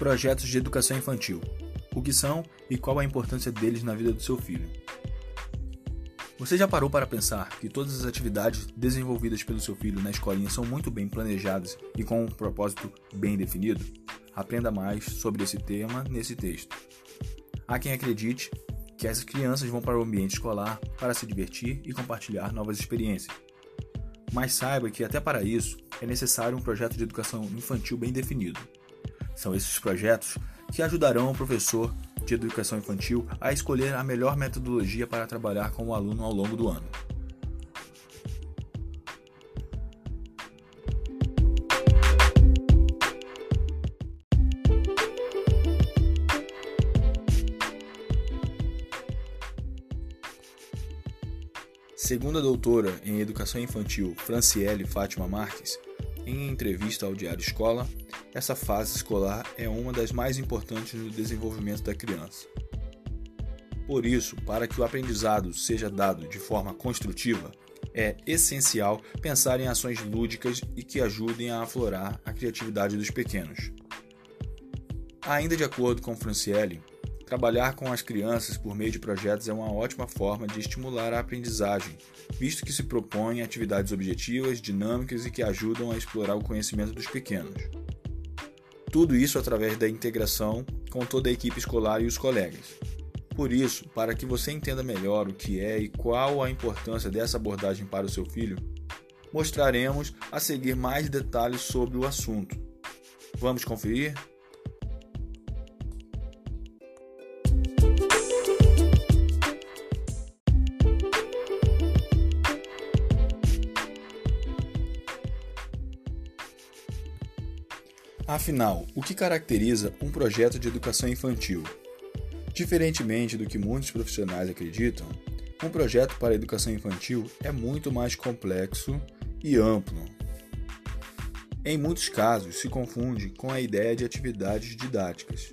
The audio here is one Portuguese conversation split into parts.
Projetos de educação infantil. O que são e qual a importância deles na vida do seu filho? Você já parou para pensar que todas as atividades desenvolvidas pelo seu filho na escolinha são muito bem planejadas e com um propósito bem definido? Aprenda mais sobre esse tema nesse texto. Há quem acredite que as crianças vão para o ambiente escolar para se divertir e compartilhar novas experiências. Mas saiba que até para isso é necessário um projeto de educação infantil bem definido. São esses projetos que ajudarão o professor de educação infantil a escolher a melhor metodologia para trabalhar com o aluno ao longo do ano. Segundo a doutora em Educação Infantil Franciele Fátima Marques, em entrevista ao Diário Escola, essa fase escolar é uma das mais importantes no desenvolvimento da criança. Por isso, para que o aprendizado seja dado de forma construtiva, é essencial pensar em ações lúdicas e que ajudem a aflorar a criatividade dos pequenos. Ainda de acordo com Franciele, Trabalhar com as crianças por meio de projetos é uma ótima forma de estimular a aprendizagem, visto que se propõem atividades objetivas, dinâmicas e que ajudam a explorar o conhecimento dos pequenos. Tudo isso através da integração com toda a equipe escolar e os colegas. Por isso, para que você entenda melhor o que é e qual a importância dessa abordagem para o seu filho, mostraremos a seguir mais detalhes sobre o assunto. Vamos conferir? Afinal, o que caracteriza um projeto de educação infantil? Diferentemente do que muitos profissionais acreditam, um projeto para educação infantil é muito mais complexo e amplo. Em muitos casos, se confunde com a ideia de atividades didáticas.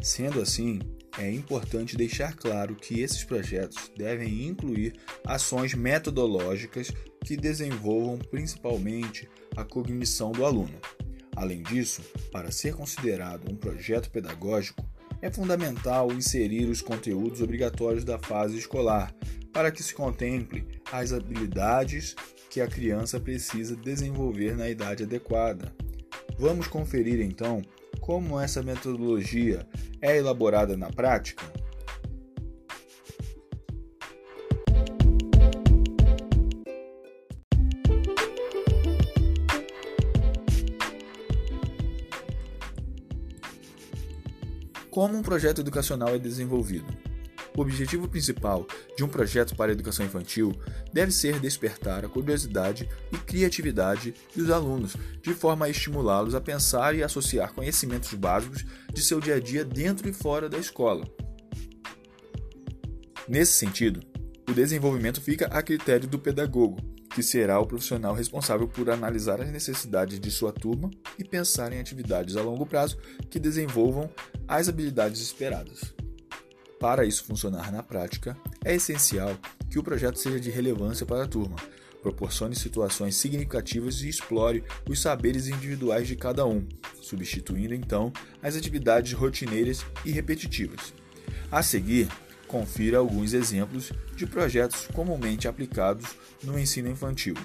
Sendo assim, é importante deixar claro que esses projetos devem incluir ações metodológicas que desenvolvam principalmente a cognição do aluno. Além disso, para ser considerado um projeto pedagógico, é fundamental inserir os conteúdos obrigatórios da fase escolar, para que se contemple as habilidades que a criança precisa desenvolver na idade adequada. Vamos conferir então como essa metodologia é elaborada na prática? Como um projeto educacional é desenvolvido? O objetivo principal de um projeto para a educação infantil deve ser despertar a curiosidade e criatividade dos alunos, de forma a estimulá-los a pensar e associar conhecimentos básicos de seu dia a dia dentro e fora da escola. Nesse sentido, o desenvolvimento fica a critério do pedagogo, que será o profissional responsável por analisar as necessidades de sua turma e pensar em atividades a longo prazo que desenvolvam as habilidades esperadas. Para isso funcionar na prática, é essencial que o projeto seja de relevância para a turma, proporcione situações significativas e explore os saberes individuais de cada um, substituindo então as atividades rotineiras e repetitivas. A seguir, confira alguns exemplos de projetos comumente aplicados no ensino infantil.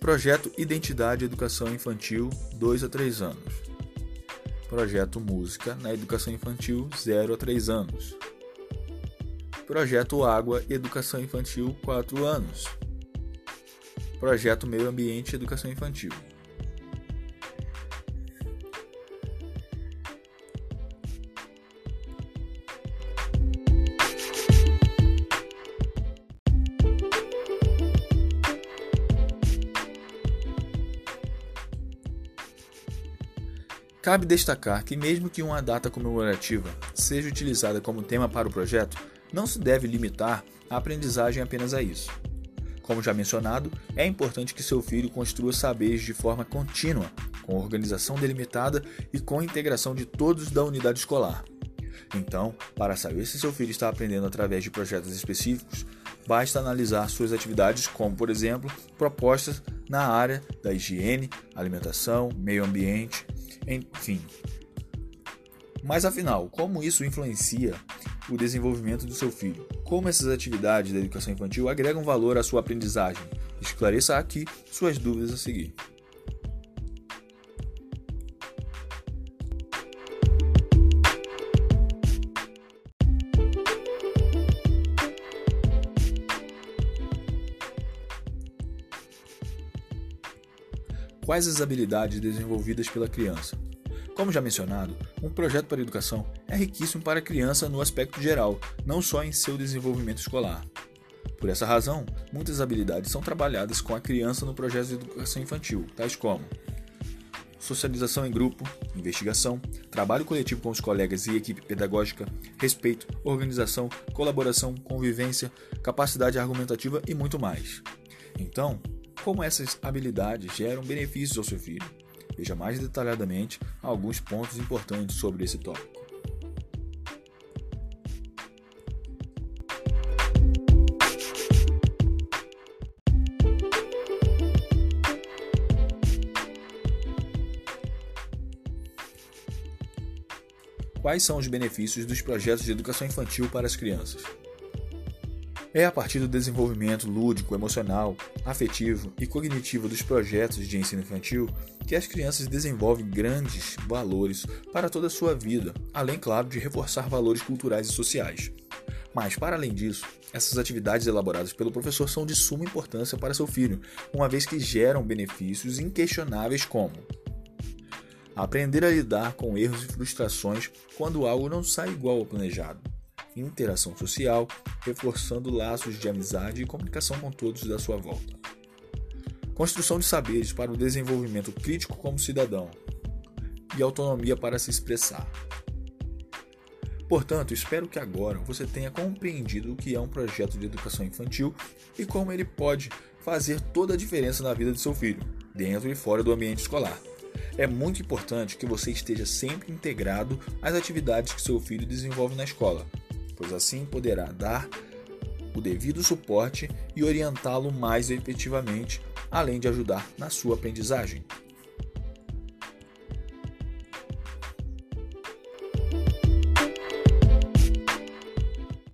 Projeto Identidade Educação Infantil 2 a 3 anos. Projeto Música na Educação Infantil 0 a 3 anos. Projeto Água Educação Infantil 4 anos. Projeto Meio Ambiente Educação Infantil Cabe destacar que, mesmo que uma data comemorativa seja utilizada como tema para o projeto, não se deve limitar a aprendizagem apenas a isso. Como já mencionado, é importante que seu filho construa saberes de forma contínua, com organização delimitada e com integração de todos da unidade escolar. Então, para saber se seu filho está aprendendo através de projetos específicos, basta analisar suas atividades, como, por exemplo, propostas na área da higiene, alimentação, meio ambiente, enfim. Mas afinal, como isso influencia o desenvolvimento do seu filho? Como essas atividades da educação infantil agregam valor à sua aprendizagem? Esclareça aqui suas dúvidas a seguir. Quais as habilidades desenvolvidas pela criança? Como já mencionado, um projeto para a educação é riquíssimo para a criança no aspecto geral, não só em seu desenvolvimento escolar. Por essa razão, muitas habilidades são trabalhadas com a criança no projeto de educação infantil, tais como socialização em grupo, investigação, trabalho coletivo com os colegas e equipe pedagógica, respeito, organização, colaboração, convivência, capacidade argumentativa e muito mais. Então, como essas habilidades geram benefícios ao seu filho. Veja mais detalhadamente alguns pontos importantes sobre esse tópico. Quais são os benefícios dos projetos de educação infantil para as crianças? É a partir do desenvolvimento lúdico, emocional, afetivo e cognitivo dos projetos de ensino infantil que as crianças desenvolvem grandes valores para toda a sua vida, além, claro, de reforçar valores culturais e sociais. Mas, para além disso, essas atividades elaboradas pelo professor são de suma importância para seu filho, uma vez que geram benefícios inquestionáveis como aprender a lidar com erros e frustrações quando algo não sai igual ao planejado interação social, reforçando laços de amizade e comunicação com todos da sua volta. Construção de saberes para o desenvolvimento crítico como cidadão e autonomia para se expressar. Portanto, espero que agora você tenha compreendido o que é um projeto de educação infantil e como ele pode fazer toda a diferença na vida de seu filho, dentro e fora do ambiente escolar. É muito importante que você esteja sempre integrado às atividades que seu filho desenvolve na escola, pois assim poderá dar o devido suporte e orientá-lo mais efetivamente, além de ajudar na sua aprendizagem.